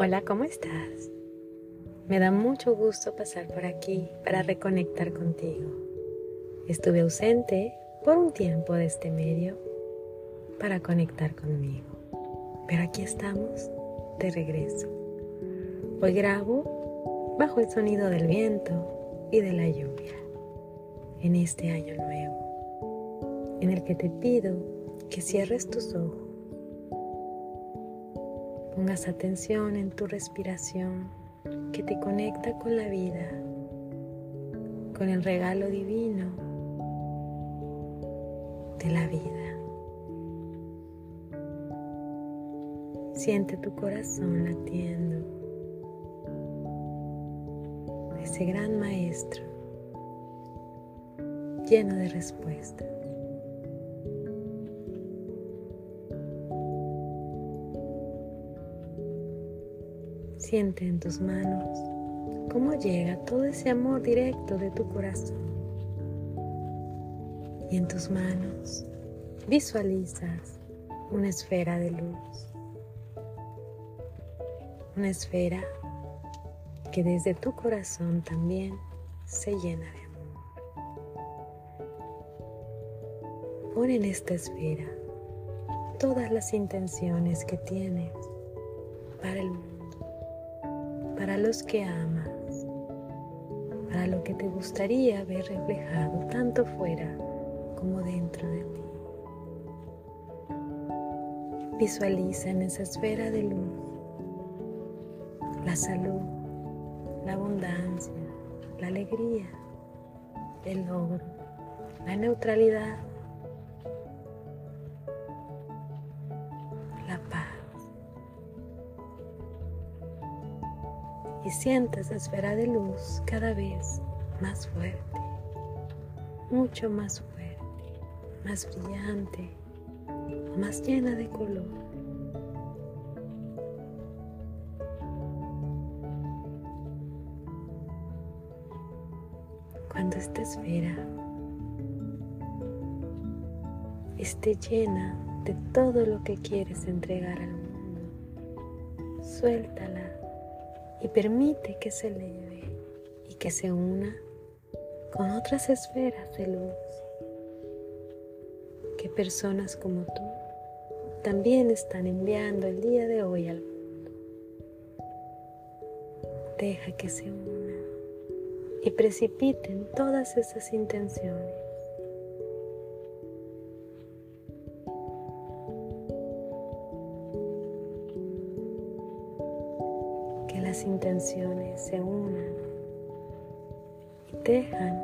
Hola, ¿cómo estás? Me da mucho gusto pasar por aquí para reconectar contigo. Estuve ausente por un tiempo de este medio para conectar conmigo, pero aquí estamos de regreso. Hoy grabo bajo el sonido del viento y de la lluvia en este año nuevo, en el que te pido que cierres tus ojos pongas atención en tu respiración que te conecta con la vida, con el regalo divino de la vida. Siente tu corazón latiendo, ese gran maestro lleno de respuestas. Siente en tus manos cómo llega todo ese amor directo de tu corazón. Y en tus manos visualizas una esfera de luz. Una esfera que desde tu corazón también se llena de amor. Pon en esta esfera todas las intenciones que tienes para el mundo para los que amas, para lo que te gustaría ver reflejado tanto fuera como dentro de ti. Visualiza en esa esfera de luz la salud, la abundancia, la alegría, el logro, la neutralidad, y sienta esa esfera de luz cada vez más fuerte, mucho más fuerte, más brillante, más llena de color. Cuando esta esfera esté llena de todo lo que quieres entregar al mundo, suéltala y permite que se eleve y que se una con otras esferas de luz que personas como tú también están enviando el día de hoy al mundo. Deja que se una y precipiten todas esas intenciones las intenciones se unan y dejan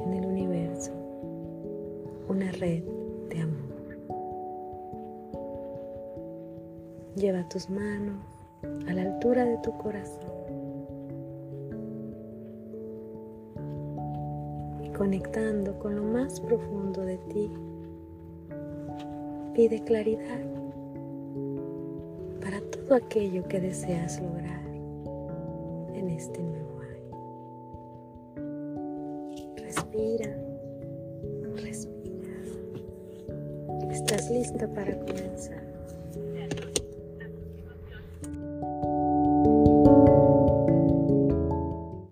en el universo una red de amor. Lleva tus manos a la altura de tu corazón y conectando con lo más profundo de ti, pide claridad para todo aquello que deseas lograr este nuevo año. Respira, respira. Estás lista para comenzar.